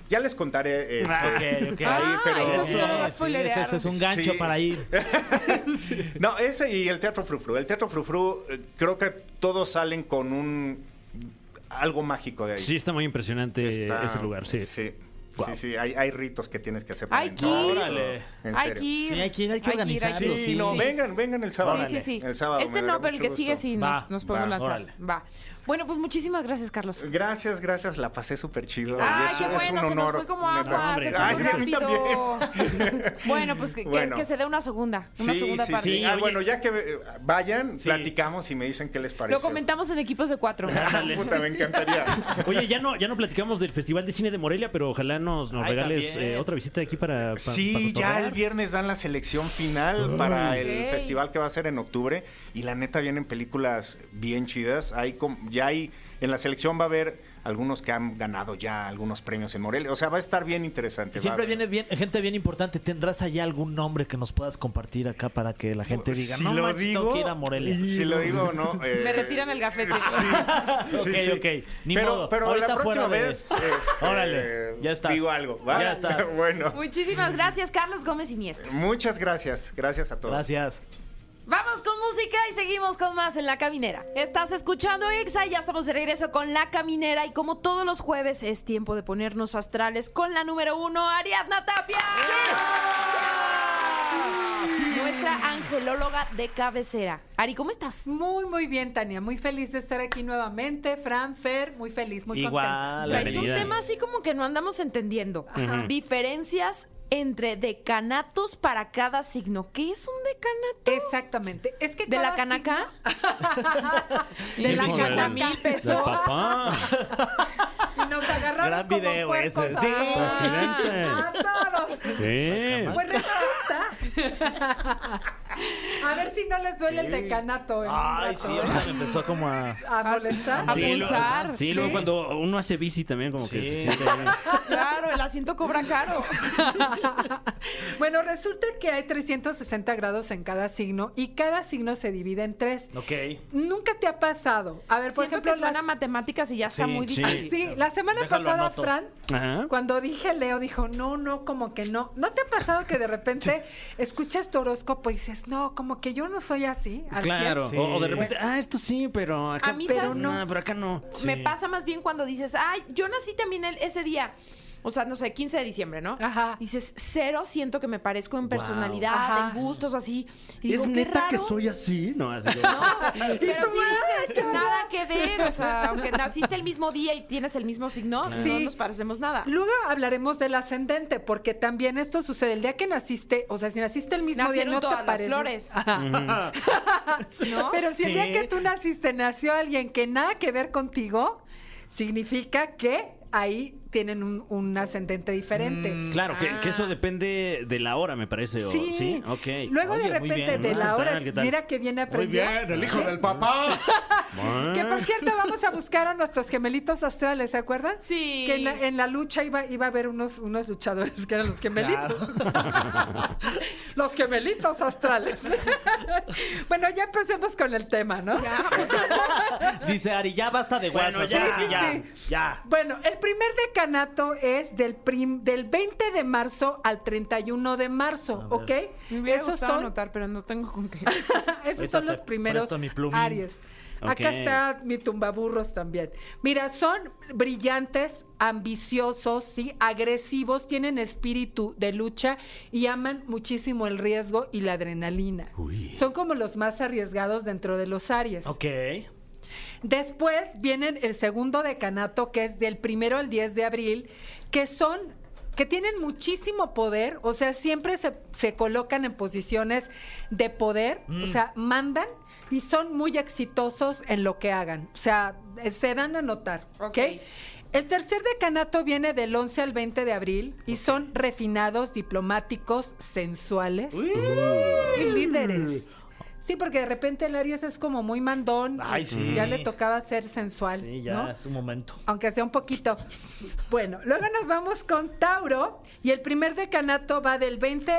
Ya les contaré. este, Ah, ok, ok. ahí, Ah, pero... eso sí no Sí, ese, ese es un gancho Sí. para ir. No, ese y el Teatro Frufru. El Teatro Frufru, eh, creo que todos salen con un... algo mágico de ahí. Sí, está muy impresionante Está- ese lugar, sí. Sí, sí, sí, hay, hay ritos que tienes que hacer para Hay que ir. Órale. En Hay serio. que ir. Sí, hay que ir, hay que organizarlo, Sí, sí, no, sí. vengan, vengan el sábado. Sí, sí, sí. El sábado. este no, pero el que sigue sí nos, nos podemos lanzar. órale. Va. Bueno, pues muchísimas gracias, Carlos. Gracias, gracias, la pasé súper chido. Ay, Es- qué es bueno, un se nos honor. fue como agua, hombre, se fue Ay, sí, a mí rápido. bueno, pues que, que- Bueno. que se dé una segunda, una Sí, segunda sí, parte. sí. Sí, Ah, oye. bueno, ya que eh, vayan, Sí. platicamos y me dicen qué les parece. Lo comentamos en equipos de cuatro. Puta, me encantaría. Oye, ya no, ya no platicamos del Festival de Cine de Morelia, pero ojalá nos, nos Ay, regales también. eh, otra visita aquí para, pa- Sí, para ya el viernes dan la selección final para el festival que va a ser en octubre y la neta vienen películas bien chidas. Hay com- ya hay en la selección va a haber algunos que han ganado ya algunos premios en Morelia. O sea, va a estar bien interesante. Siempre viene bien, gente bien importante. ¿Tendrás allá algún nombre que nos puedas compartir acá para que la gente diga, Si no lo manches, tengo digo, que ir a Morelia? Si lo digo o no. eh, Me retiran el gafete. Sí, Ok, sí, sí. ok. Ni pero, modo. Pero Ahorita la próxima de- vez. eh, Órale, eh, ya estás. Digo algo. ¿va? Ya estás. bueno. Muchísimas gracias, Carlos Gómez Iniesta. Muchas gracias. Gracias a todos. Gracias. Vamos con música y seguimos con más en La Caminera. Estás escuchando Exa y ya estamos de regreso con La Caminera y como todos los jueves es tiempo de ponernos astrales con la número uno, Ariadna Tapia. Nuestra angelóloga de cabecera. Ari, ¿cómo estás? Muy, muy bien, Tania. Muy feliz de estar aquí nuevamente. Fran, Fer, muy feliz, muy Igual. contenta. Traes un tema así como que no andamos entendiendo. Diferencias entre decanatos para cada signo. ¿Qué es un decanato? Exactamente. Es que ¿De la canaca? De la canaca. mil del pesos. papá. signo- y nos agarraron Gran como video puercos ese, sí. Presidente. a todos. Sí. Pues resulta. A ver si no les duele el decanato. un Ay, rato, sí, ¿eh? ahorita me empezó como a... A molestar. A Sí, pulsar. sí, luego Sí. cuando uno hace bici también como que Sí. se siente. Claro, el asiento cobra caro. Bueno, resulta que hay 360 grados en cada signo y cada signo se divide en tres. Ok. Nunca te ha pasado. A ver, por Siento ejemplo, que suena las- matemáticas y ya está Sí, muy sí. difícil. Sí, la semana Déjalo, pasada, anoto. Fran, Ajá. cuando dije Leo, dijo, no, no, como que no. ¿No te ha pasado que de repente escuchas tu horóscopo y dices, no, como que yo no soy así? al Claro. Sí. O, o de repente, ah, esto sí, pero acá, A mí, pero ¿sabes? no, pero acá no. Me pasa más bien cuando dices, ay, yo nací también el- ese día. O sea, no sé, 15 de diciembre, ¿no? Ajá. Dices, cero siento que me parezco en personalidad, Ajá. en gustos, así. Y ¿Es neta que soy así? No, así que- No, pero sí dices, nada que ver. O sea, aunque naciste el mismo día y tienes el mismo signo, no Sí. nos parecemos nada. Luego hablaremos del ascendente, porque también esto sucede el día que naciste, o sea, si naciste el mismo Nacieron día, no todas te las pareces. flores. Ajá. ¿No? Pero si el día que tú naciste nació alguien que nada que ver contigo, significa que ahí tienen un, un ascendente diferente. Mm, Claro, que, que eso depende de la hora, me parece. o- Sí. sí, ok. Luego Oye, de muy repente bien. de Ah, la ¿qué hora, tal, mira que viene aprendió. el hijo del papá. Que por cierto vamos a buscar a nuestros gemelitos astrales, ¿se acuerdan? Sí. Que en la, en la lucha iba, iba a haber unos, unos luchadores que eran los gemelitos. los gemelitos astrales. bueno, ya empecemos con el tema, ¿no? Dice Ari, ya basta de Bueno, ya, ahora sí, sí, ya, sí. ya. Bueno, el primer decanato es del, prim- del 20 de marzo al 31 de marzo, ¿ok? Me hubiera Esos gustado son, anotar, pero no tengo con qué. esos Ahorita son los primeros. Aries. Acá está mi tumbaburros también. Mira, son brillantes, ambiciosos, ¿sí? agresivos, tienen espíritu de lucha y aman muchísimo el riesgo y la adrenalina. Uy. Son como los más arriesgados dentro de los Aries. Ok. Después vienen el segundo decanato, que es del primero al 10 de abril, que son que tienen muchísimo poder, o sea, siempre se, se colocan en posiciones de poder, o sea, mandan y son muy exitosos en lo que hagan, o sea, eh, se dan a notar, ¿ok? Ok. El tercer decanato viene del 11 al 20 de abril y son refinados, diplomáticos, sensuales y líderes. Sí, porque de repente el Aries es como muy mandón. Ay, sí. Ya le tocaba ser sensual. Sí, ya ¿no? es un momento. Aunque sea un poquito. Bueno, luego nos vamos con Tauro y el primer decanato va del 20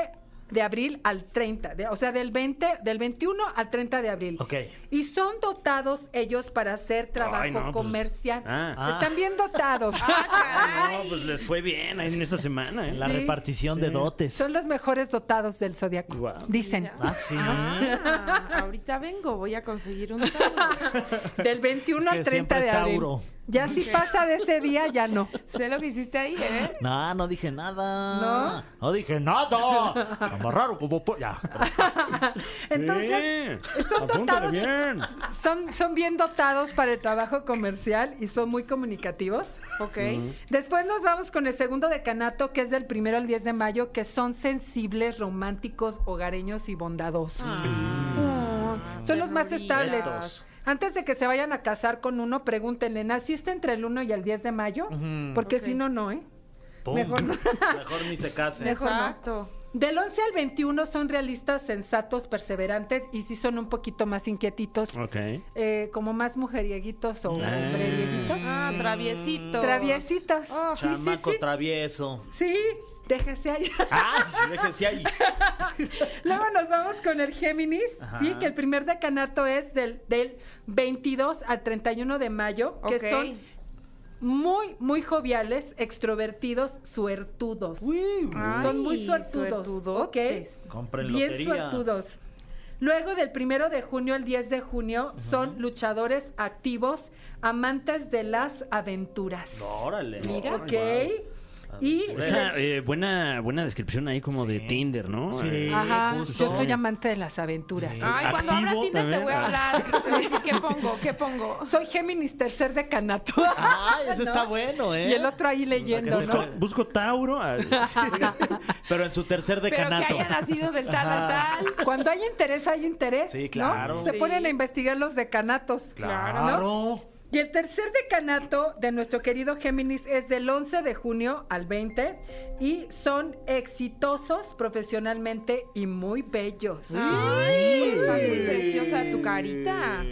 de abril al 30, de- o sea, del 20, del 21 al 30 de abril. Ok. Y son dotados ellos para hacer trabajo Ay, no, pues, comercial. ah. Están bien dotados. No, pues les fue bien ahí en esta semana. ¿eh? La Sí. repartición de dotes. Son los mejores dotados del zodiaco. Guau. Dicen. Ah, sí. Ah, ahorita vengo, voy a conseguir un Tauro. Del 21 Es que al 30 siempre de abril. Tauro. Ya si pasa de ese día, ya no. Sé lo que hiciste ahí, ¿eh? No, no dije nada. No, dije nada. Amarraron como po- Ya. Entonces, Sí. son dotados. bien. Son, son bien dotados para el trabajo comercial y son muy comunicativos. Ok. Después nos vamos con el segundo decanato, que es del primero al 10 de mayo, que son sensibles, románticos, hogareños y bondadosos. Ah. Mm, son los más estables. Antes de que se vayan a casar con uno, pregúntenle, ¿naciste entre el 1 y el 10 de mayo? Porque si no, no, ¿eh? Pum. Mejor no. Mejor ni se case. Mejor no. Exacto. Del 11 al 21 son realistas, sensatos, perseverantes y sí son un poquito más inquietitos, Ok. eh, como más mujerieguitos o Ah. hombrerieguitos. Ah, traviesitos. Traviesitos. Oh, Sí, sí, Chamaco sí. travieso. Sí, déjese ahí. Ah, sí, déjense ahí. Luego nos vamos con el Géminis, sí, que el primer decanato es del, del 22 al 31 de mayo, que son muy, muy joviales, extrovertidos, suertudos. Ay, son muy suertudos. Ok. suertudotes. Compren Bien lotería. suertudos. Luego del primero de junio al 10 de junio son luchadores activos, amantes de las aventuras. Órale. Mira. Ok. Y eh, buena, buena descripción ahí como de Tinder, ¿no? Sí. Eh, Ajá, justo. yo soy amante de las aventuras. Ay, cuando abra Activo Tinder te voy a hablar. Sí, sí, ¿Qué pongo? ¿Qué pongo? Soy Géminis tercer decanato. Ay, eso ¿No? está bueno, ¿eh? Y el otro ahí leyendo, Busco, ¿no? busco Tauro. ah, Pero en su tercer Pero que decanato. haya nacido del tal al tal. Cuando hay interés, hay interés. Sí, ¿no? claro. Se Sí. ponen a investigar los decanatos. Claro. Y el tercer decanato de nuestro querido Géminis es del 11 de junio al 20 y son exitosos profesionalmente y muy bellos. Ay, estás muy preciosa tu carita.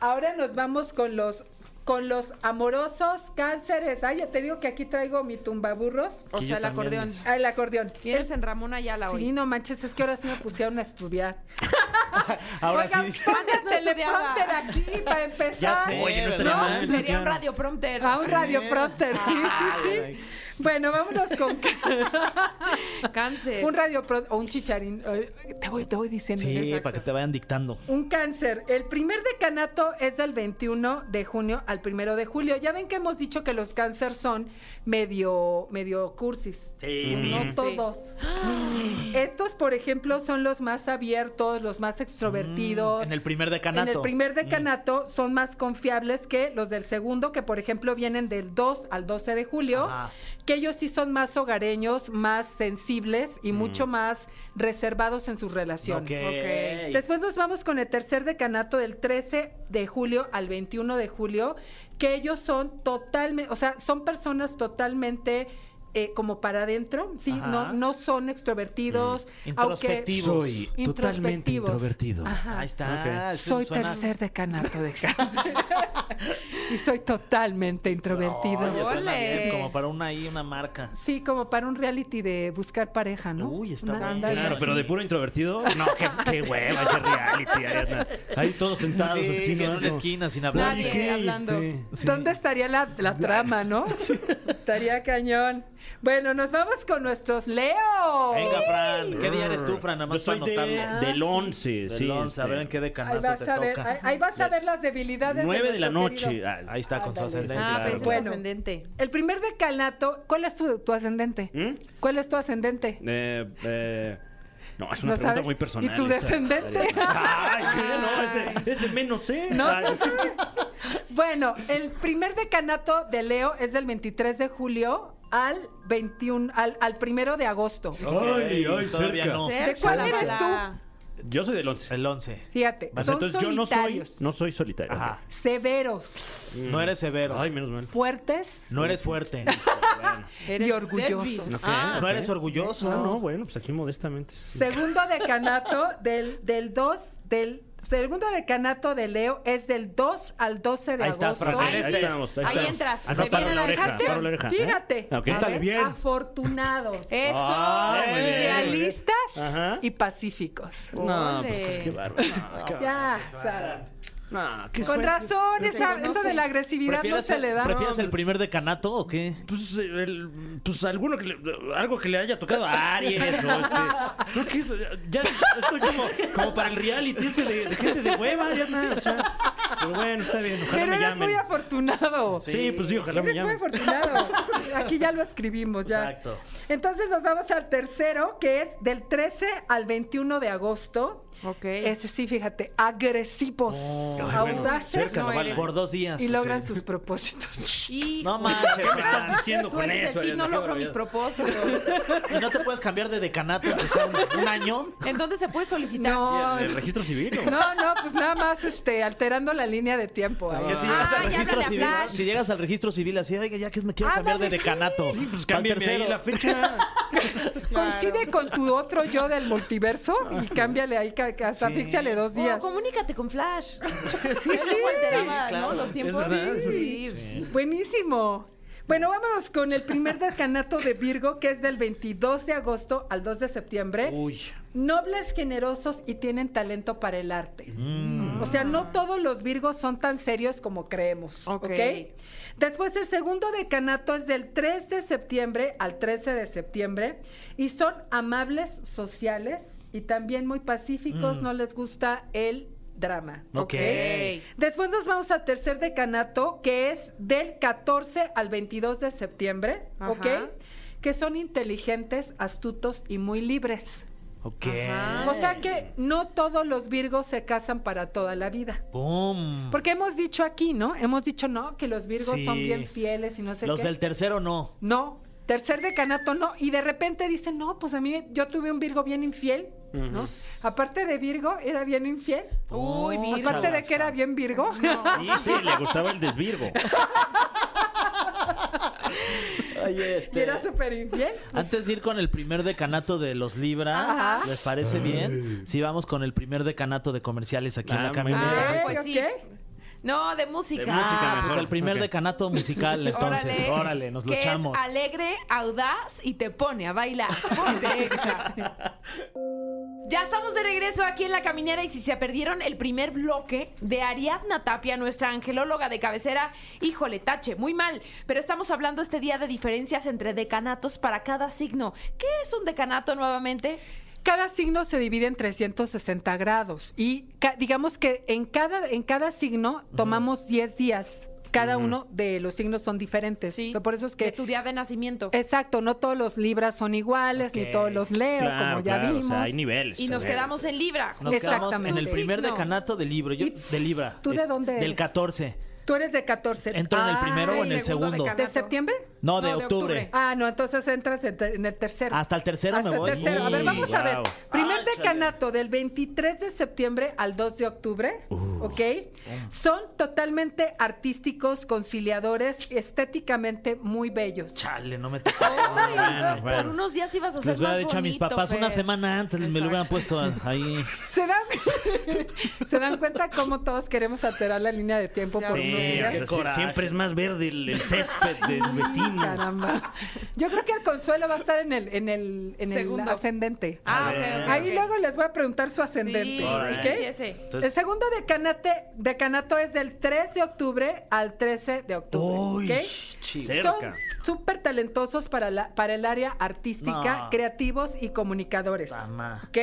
Ahora nos vamos con los con los amorosos cánceres. Ay, ya te digo que aquí traigo mi tumbaburros. O sea, el acordeón. Ah, el acordeón. Tienes en Ramón Ayala Sí, hoy. no manches, es que ahora sí me pusieron a estudiar. Ahora Oigan, sí. Antes no teleprompter aquí para empezar. Ya sé, Oye. Sería un radioprompter. A un radioprompter, sí, sí, sí. Ay, Bueno, vámonos con Cáncer. un radioprompter o un chicharín. Ay, Te voy, te voy diciendo. Sí, Exacto. para que te vayan dictando. Un cáncer. El primer decanato es del 21 de junio al 1 de julio. Ya ven que hemos dicho que los cáncer son medio, medio cursis. Sí, No Sí. todos. Estos, por ejemplo, son los más abiertos, los más extrovertidos. En el primer decanato. En el primer decanato son más confiables que los del segundo, que por ejemplo vienen del 2 al 12 de julio, Ajá. que ellos sí son más hogareños, más sensibles y mucho más reservados en sus relaciones. Después nos vamos con el tercer decanato del 13 de julio al 21 de julio, que ellos son totalmente, o sea, son personas totalmente eh, como para adentro, sí, Ajá. no, no son extrovertidos, aunque Introspectivos. Soy totalmente introvertido. Ajá. Ahí está. Soy suena- tercer decanato de cáncer. y soy totalmente introvertido. Suena bien, como para una ahí, una marca. Sí, como para un reality de buscar pareja, ¿no? Uy, está Una- Claro, pero de puro introvertido. No, qué, qué hueva ese reality. Ariadna. Ahí todos sentados Sí, así, en ¿no? una esquina sin hablar. Nadie. ¿Qué? hablando. ¿Dónde estaría la, la trama, no? estaría cañón. Bueno, nos vamos con nuestros Leo. Venga, Fran. ¿Qué día eres tú, Fran? Nada más Yo soy para de- anotarlo. del 11, Del sí. 11, a este, ver en qué Ahí decanato vas te a ver, toca. ahí, ahí vas a ver las debilidades. 9 de la nuestro noche. querido- Ah, Ahí está, con su Ándale. ascendente. Ah, claro. pero ese es Bueno. ascendente. El primer decanato, ¿cuál es tu, tu ascendente? ¿Mm? ¿Cuál es tu ascendente? Eh, eh, no, es una ¿No pregunta sabes? muy personal. ¿Y tu esa. descendente? Ay, ¿qué? no, ese, ese menos sé. No, Ay, no sé. Bueno, el primer decanato de Leo es del 23 de julio al 21, al, al primero de agosto. Ay, ay, Todavía cerca. no. ¿De cuál Cerca, eres bala. Yo soy del 11. El 11. Fíjate, Vale, son entonces yo no soy, solitarios, no soy solitario. Ajá. severos, No eres severo. Ay, menos mal. fuertes No eres fuerte. Y orgullosos. Ok. Ah, No eres orgulloso. No, no, bueno, pues aquí modestamente. sí. Segundo decanato del, del 2, del segundo decanato de Leo es del 2 al 12 de Ahí está, agosto. Fran, Ahí, ahí este. estamos, ahí, Ahí estamos. entras, se viene en la oreja, la oreja. ¿eh? Fíjate, Ok. a ver, bien. afortunados, Eso. Ah, bien. realistas Ajá. y pacíficos. No, Ole. pues qué bárbaro. No, Ya, qué con razón, esa, eso de la agresividad no ¿Prefieres, se le da. ¿prefieres el primer decanato o qué? Pues, el, pues alguno que le- algo que le haya tocado a Aries o este. Creo que eso, ya estoy como, como para el reality este de, de gente de hueva, ya nada. O sea, pero bueno, está bien, ojalá Pero me eres llamen. muy afortunado. Sí, pues sí, ojalá me Eres muy llamen. afortunado. Aquí ya lo escribimos, ya. Exacto. Entonces nos vamos al tercero, que es del 13 al 21 de agosto. Ok. Ese sí, fíjate, agresivos, audaces cerca, no no eres. Por dos días. y logran sus propósitos. Hijo. No manches, ¿Qué me estás diciendo Tú con eres eso? el team, no logro mis propósitos. ¿Y no te puedes cambiar de decanato que sea un, un año? ¿En dónde se puede solicitar? No, ¿El registro civil? o? no, no, pues nada más este, alterando la línea de tiempo. Que si Ah, llegas al registro civil, si llegas al registro civil así, oiga, ya que me quiero cambiar de decanato. Sí, pues cámbiame ahí la fecha. Coincide con tu otro yo del multiverso y cámbiale ahí, hasta Sí. fíxale dos O días. comunícate con Flash. Sí, sí, claro. ¿no? Los tiempos. Sí, Sí, Buenísimo. Bueno, vámonos con el primer decanato de Virgo, que es del 22 de agosto al 2 de septiembre. Uy. Nobles, generosos y tienen talento para el arte. O sea, no todos los Virgos son tan serios como creemos. Ok. ¿ok? Después, el segundo decanato es del 3 de septiembre al 13 de septiembre y son amables, sociales, y también muy pacíficos, no les gusta el drama. Ok. Después nos vamos al tercer decanato, que es del 14 al 22 de septiembre, ¿ok? Ajá. Que son inteligentes, astutos y muy libres. Ok. Ajá. O sea que no todos los virgos se casan para toda la vida. ¡Pum! Porque hemos dicho aquí, ¿no? Hemos dicho, no, que los virgos Sí. son bien fieles y no sé Los qué. del tercero no. No, tercer decanato no. Y de repente dicen, no, pues a mí yo tuve un Virgo bien infiel, ¿no? Aparte de Virgo, era bien infiel. Uy, Virgo. Aparte de que era bien Virgo. Sí, sí, le gustaba el desvirgo. Y este. era súper infiel. Antes de ir con el primer decanato de los Libra, Ajá. ¿les parece bien? Si vamos con el primer decanato de comerciales aquí en la. Ah, Ok, pues sí. ok. No, de música. De música Ah, pues mejor. el primer decanato musical, entonces. Órale, nos que echamos. es alegre, audaz y te pone a bailar. Ponte. Ya estamos de regreso aquí en La Caminera y si se perdieron el primer bloque de Ariadna Tapia, nuestra angelóloga de cabecera, híjole, tache, muy mal. Pero estamos hablando este día de diferencias entre decanatos para cada signo. ¿Qué es un decanato nuevamente? Cada signo se divide en 360 grados y digamos que en cada, en cada signo tomamos 10 días. Cada uno de los signos son diferentes. O sea, por eso es De que... tu día de nacimiento. Exacto, no todos los libras son iguales, ni todos los leo, Claro, como ya claro, vimos. O sea, hay niveles. Y nos ver. quedamos en Libra. Nos quedamos en Exactamente. el primer Signo. decanato de libro, yo, ¿Y de Libra. tú de Es- dónde Del eres? 14. Tú eres de 14. ¿Entro en el primero o en el segundo segundo? decanato. ¿De septiembre? No, de No, de octubre. octubre. Ah, no, entonces entras en, el tercero. Hasta el tercero Hasta me el voy. tercero. A ver, vamos a ver. Primer Áchale. decanato del 23 de septiembre al 2 de octubre, ¿ok? Son totalmente artísticos, conciliadores, estéticamente muy bellos. Chale, no me bueno, bueno. Por unos días ibas a ser Les hubiera dicho a mis papás una semana antes, me lo hubieran puesto ahí. ¿Se dan, ¿Se dan cuenta cómo todos queremos alterar la línea de tiempo por Sí, unos días? sí, siempre es más verde el, el césped del vecino. Caramba. Yo creo que el consuelo va a estar en el, en el, en el Segundo. ascendente. Ah, ok, ok, Ahí ok. luego les voy a preguntar su ascendente. Sí, ¿ok? sí, sí, ese. El segundo decanate, decanato es del 3 de octubre al 13 de octubre. Uy. Son súper talentosos para, la, para el área artística, No. creativos y comunicadores. Mamá. ¿Ok?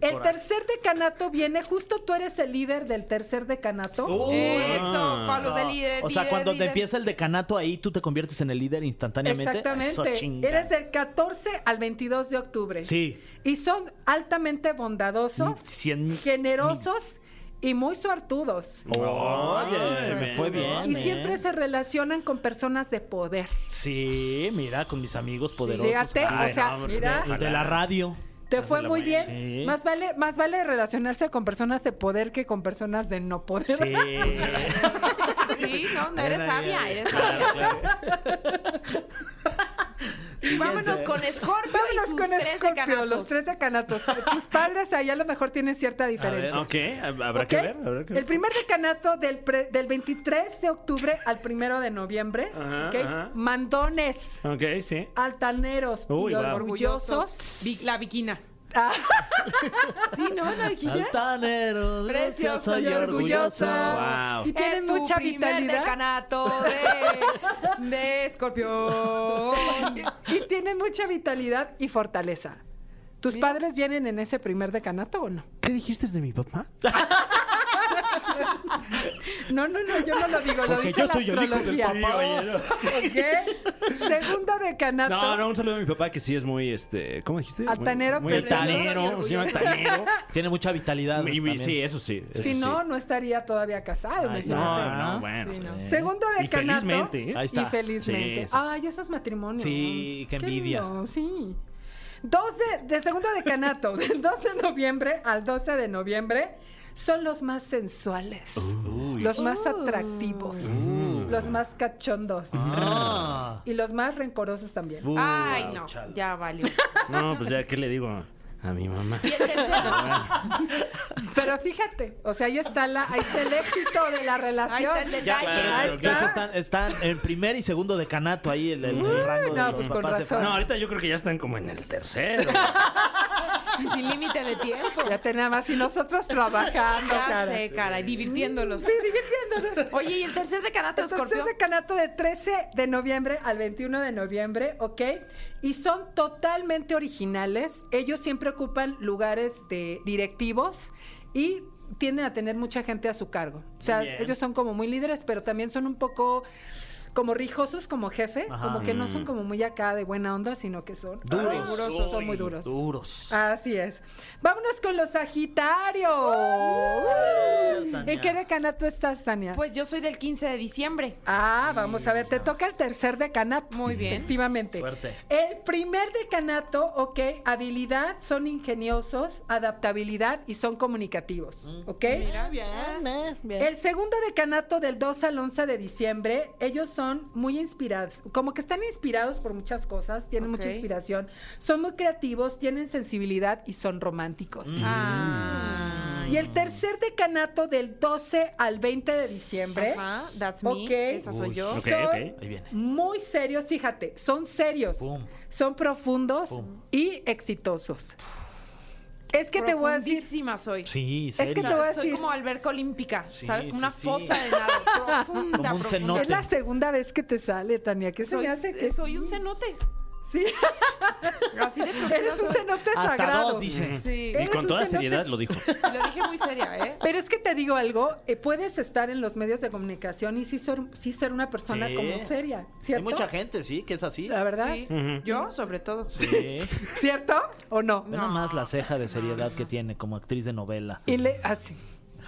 El coraje. tercer decanato viene, justo tú eres el líder del tercer decanato. Uy. Eso, Ah. Pablo de líder. O sea, líder, cuando te empieza el decanato ahí, tú te conviertes en el líder instantáneamente. Exactamente. Eres del 14 al 22 de octubre. Sí. Y son altamente bondadosos, Cien- generosos y muy suertudos. Oye, me fue bien. Y ¿eh? siempre se relacionan con personas de poder. Sí, mira, con mis amigos poderosos. Fíjate, o sea, mira, de la radio. Te fue muy bien. Sí. Más vale, más vale relacionarse con personas de poder que con personas de no poder. Sí. Sí, no, no eres sabia, eres Claro, sabia. claro. Y vámonos con Scorpio y Vámonos sus con tres Scorpio, decanatos. los tres decanatos. Tus padres ahí a lo mejor tienen cierta diferencia. Ok, habrá ¿Ok? que ver. habrá que ver. El primer decanato del, pre- del 23 de octubre al 1 de noviembre. Ajá, ¿ok? ajá. Mandones, Ok, sí. altaneros Uy, y wow. orgullosos. La viquina. Sí, ¿no? La viquina. Altanero, Precioso y orgulloso. Wow. Y Es tu mucha vitalidad. decanato de, de Escorpión. y tienen mucha vitalidad y fortaleza. ¿Tus padres vienen en ese primer decanato o no? ¿Qué dijiste de mi papá? No, no, no, yo no lo digo, lo Porque dice yo la soy el hijo del astrología. papá. oye, no. Segundo decanato. No, no, un saludo a mi papá que sí es muy, este, ¿cómo dijiste? Muy- Altanero, muy, precioso altanero, y sí, altanero. Tiene mucha vitalidad. También. sí, eso sí. eso Si sí. no, no estaría todavía casado. Ahí imagínate. No, no, bueno. Sí, no. sí. Segundo Y decanato. felizmente, ¿eh? Ahí está. Y felizmente. Sí. Ay, esos matrimonios. Sí, qué envidia. lindo, sí. 12 de segundo decanato, del 12 de noviembre al 12 de noviembre, son los más sensuales, los más atractivos, los más cachondos Ah. y los más rencorosos también. Ay, wow, no, ya valió. No, pues ya, ¿qué le digo a mi mamá? Y el tercero, Pero fíjate, o sea, ahí está, la, ahí está el éxito de la ahí relación. está el Ya, detalle. pero Ahí es- entonces está. están, están en primer y segundo decanato ahí el, el- el rango no, de los pues con papás de razón. No, Fran. ahorita yo creo que ya están como en el tercero. Y sin límite de tiempo. Ya tenemos y nosotros trabajando, Ya cara. sé, cara, y divirtiéndolos. Sí, divirtiéndonos. Oye, ¿y el tercer decanato, El tercer decanato de 13 de noviembre al 21 de noviembre, ¿ok? Y son totalmente originales. Ellos siempre ocupan lugares de directivos y tienden a tener mucha gente a su cargo. O sea, Bien. ellos son como muy líderes, pero también son un poco como rijosos como jefe, Ajá. como que no son como muy acá de buena onda, sino que son Duros. rigurosos, son muy duros. Duros. Así es. Vámonos con los Sagitarios. ¿En qué decanato estás, Tania? Pues yo soy del 15 de diciembre. Ah, vamos a ver, te toca el tercer decanato. Muy bien. Efectivamente. Fuerte. El primer decanato, ok, habilidad, son ingeniosos, adaptabilidad y son comunicativos, ¿ok? Mira, El segundo decanato del 2 al 11 de diciembre, ellos son muy inspirados, como que están inspirados por muchas cosas, tienen mucha inspiración, son muy creativos, tienen sensibilidad y son románticos. Ah. Y el tercer decanato del 12 al 20 de diciembre, Ajá, that's me. Ok. Esa soy yo. Son ok. Ahí viene. muy serios, fíjate, son serios, Pum. son profundos Pum. y exitosos. Es que te voy a decir, Profundísima soy. Sí, que serio. te voy a soy decir- como alberca olímpica, Sí, ¿sabes? sí, Como una sí. fosa de nada. Profunda, Como un profunda. cenote. es la segunda vez que te sale, Tania, que se Soy, me hace que soy un cenote. Sí, Así de eres un cenote Hasta sagrado. dos, dice. Sí. Y Eres con un toda cenote. seriedad lo dijo. Y lo dije muy seria, ¿eh? Pero es que te digo algo, eh, puedes estar en los medios de comunicación y sí ser, sí ser una persona Sí. como seria, ¿cierto? Hay mucha gente, sí, que es así. La verdad, Sí. Ujú. Yo, sobre todo. Sí. ¿cierto o no? Ve nomás la ceja de seriedad que tiene como actriz de novela. Y le así.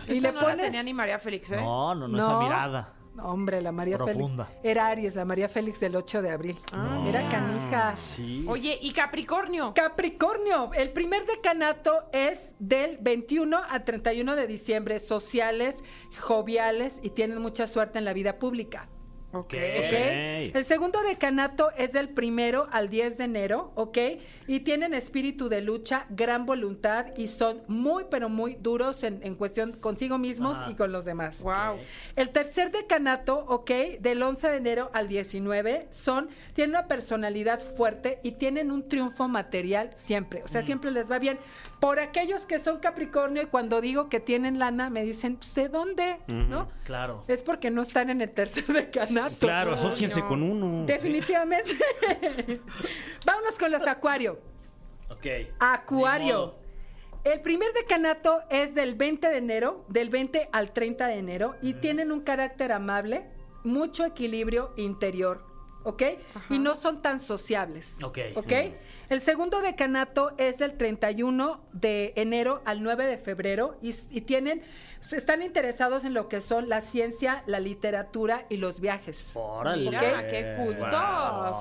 Y le no la pones tenía ni María Félix, ¿eh? No, no, no, esa mirada. Hombre, la María Profunda. Félix. Era Aries, la María Félix del 8 de abril. Era canija. Sí. Oye, ¿y Capricornio? Capricornio, el primer decanato es del 21 al 31 de diciembre, sociales, joviales y tienen mucha suerte en la vida pública. Ok. El segundo decanato es del primero al 10 de enero, ¿ok? Y tienen espíritu de lucha, gran voluntad y son muy, pero muy duros en, en cuestión consigo mismos Ajá. y con los demás. Wow. El tercer decanato, ok, del 11 de enero al 19, son, tienen una personalidad fuerte y tienen un triunfo material siempre. O sea, siempre les va bien. Por aquellos que son Capricornio y cuando digo que tienen lana, me dicen, pues, ¿de dónde? ¿No? Claro. Es porque no están en el tercer decanato. Claro, asóciense con uno. Definitivamente. Vámonos con los Acuario. Ok. Acuario. El primer decanato es del 20 de enero, del 20 al 30 de enero, y tienen un carácter amable, mucho equilibrio interior, ¿ok? Y no son tan sociables. Ok. ¿Ok? El segundo decanato es del 31 de enero al 9 de febrero y, y tienen, están interesados en lo que son la ciencia, la literatura y los viajes. Órale. Mira, Ok. qué cultos.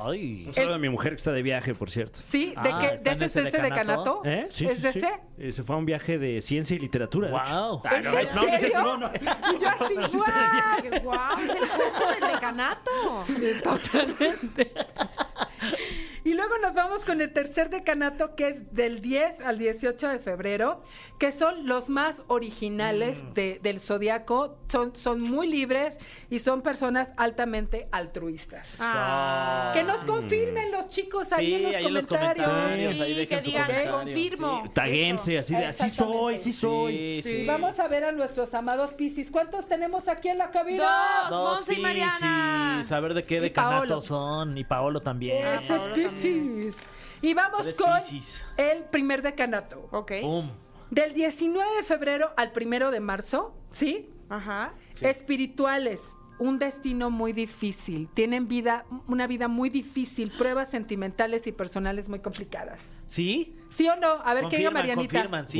Ay. Un saludo a mi mujer que está de viaje, por cierto. Sí, ¿de Ah, qué? ¿está ¿De ese, ese es ese decanato? decanato? ¿Eh? Sí, ¿Es sí, de sí. ese? Eh, Se fue a un viaje de ciencia y literatura. Wow. Ah, ¿Es no, en serio? no, no. Y yo así, ¡guau! ¡Guau! Es el coco del decanato. Y luego nos vamos con el tercer decanato que es del 10 al 18 de febrero, que son los más originales Mm. de- del zodiaco, son, son muy libres y son personas altamente altruistas. Ah. Que nos confirmen los chicos ahí Sí, en los ahí en los comentarios. comentarios. Sí, ahí dejen que su digan, comentario. confirmo. Sí, taguense, así de, así soy, sí soy. Sí, Sí. sí. Vamos a ver a nuestros amados Piscis. ¿Cuántos tenemos aquí en la cabina? Dos. Monse y Mariana. Piscis. A ver de qué decanato son. Y Paolo también. Ese es Y vamos Tres con el primer decanato. Ok. Del 19 de febrero al primero de marzo, ¿sí? Ajá. Espirituales, un destino muy difícil. Tienen vida, una vida muy difícil, pruebas sentimentales y personales muy complicadas. ¿Sí? ¿Sí o no? A ver qué diga Confirman, Marianita. confirman, sí.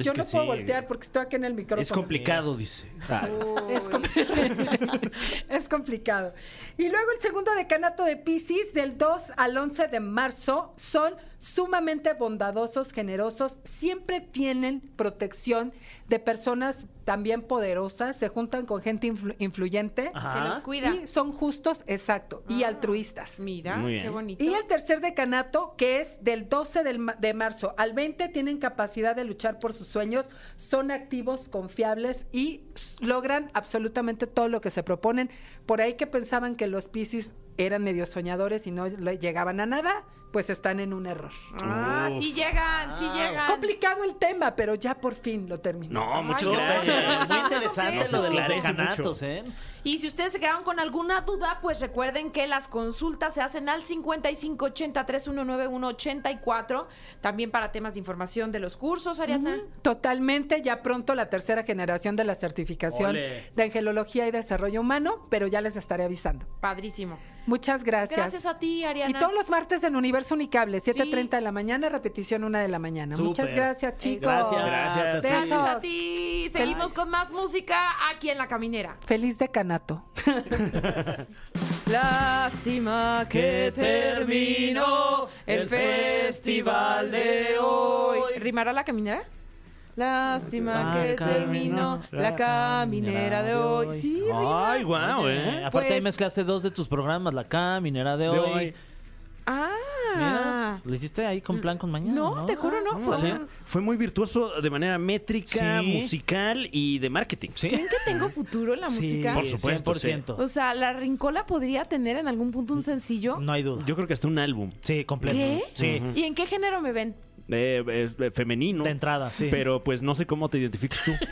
Es Yo que no puedo sí. voltear porque estoy aquí en el micrófono. Es complicado, dice. Ah. Es, com- es complicado. Y luego el segundo decanato de Pisces, del 2 al 11 de marzo, son sumamente bondadosos, generosos, siempre tienen protección de personas también poderosas, se juntan con gente influ- influyente Ajá. Que los cuida. y son justos, exacto, y Ah. altruistas. Mira, Muy bien. qué bonito. Y el tercer decanato, que es del 12 de marzo al 20, tienen capacidad de luchar por sus sueños, son activos, confiables y logran absolutamente todo lo que se proponen. Por ahí que pensaban que los Piscis eran medio soñadores y no le- llegaban a nada, pues están en un error. Ah, sí llegan, sí llegan. Complicado el tema, pero ya por fin lo terminé. No, muchas Ay, gracias. Muy interesante lo de los decanatos, ¿eh? Y si ustedes se quedaron con alguna duda, pues recuerden que las consultas se hacen al 5580-3191-84. También para temas de información de los cursos, Ariadna. Totalmente, ya pronto la tercera generación de la certificación Ole. de Angelología y Desarrollo Humano, pero ya les estaré avisando. Padrísimo. Muchas gracias. Gracias a ti, Ariana. Y todos los martes en Universo Unicable, 7.30 de la mañana, repetición 1 de la mañana. Súper. Muchas gracias, chicos. Gracias. Gracias. Gracias Besos. a ti. Seguimos con más música aquí en La Caminera. Feliz decanato. Lástima que terminó el festival de hoy. ¿Rimará La Caminera? Lástima Ah, que terminó la caminera de hoy. Sí. Ay, guau, ¿eh? Aparte ahí Pues- mezclaste dos de tus programas, La Caminera de De hoy. hoy. Ah. Mira, lo hiciste ahí con plan con mañana. No, No, te juro, no. O Fue sea, un- fue muy virtuoso de manera métrica, Sí. musical y de marketing. Sí. ¿Creen que tengo futuro en la Sí, música? Por supuesto, 100%. O sea, la Rincola podría tener en algún punto un sencillo. No hay duda. Yo creo que hasta un álbum Sí, completo. ¿Qué? Sí. ¿Y en qué género me ven? Eh, eh, eh, femenino. De entrada, sí. Pero pues no sé cómo te identificas tú.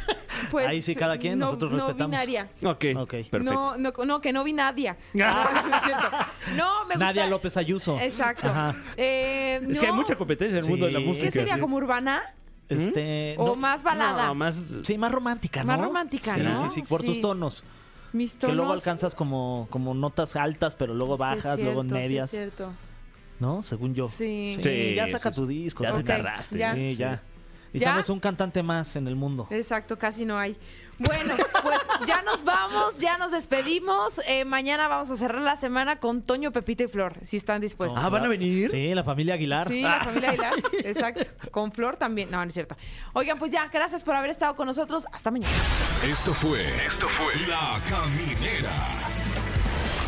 Pues, Ahí sí, cada quien, no, nosotros no respetamos. binaria. Ok, Ok. perfecto. No, no, no, que no vi Nadia. Ah, no me gusta. Nadia López Ayuso. Exacto. Ajá. Eh, Es que hay mucha competencia en el mundo de la música. ¿Qué sería? sí. ¿Como urbana? Este. ¿O no- más balada? No, más... Sí, más romántica, ¿no? Más romántica, sí, ¿no? Sí, sí, por Sí. tus tonos. Mis Que luego tonos- alcanzas como, como notas altas, pero luego Sí, es bajas, luego en cierto, sí, es medias. cierto. ¿No? Según yo. Sí. Sí, ya saca sí, tu disco. Ya ¿no? te tardaste. ya. Sí, ya. ¿Ya? Necesitamos un cantante más en el mundo. Exacto, casi no hay. Bueno, pues ya nos vamos, ya nos despedimos. Eh, mañana vamos a cerrar la semana con Toño, Pepita y Flor, si están dispuestos. Ah, ¿van a venir? Sí, la familia Aguilar. Sí, la familia Aguilar. Exacto. Con Flor también. No, no es cierto. Oigan, pues ya, gracias por haber estado con nosotros. Hasta mañana. Esto fue. Esto fue. La Caminera.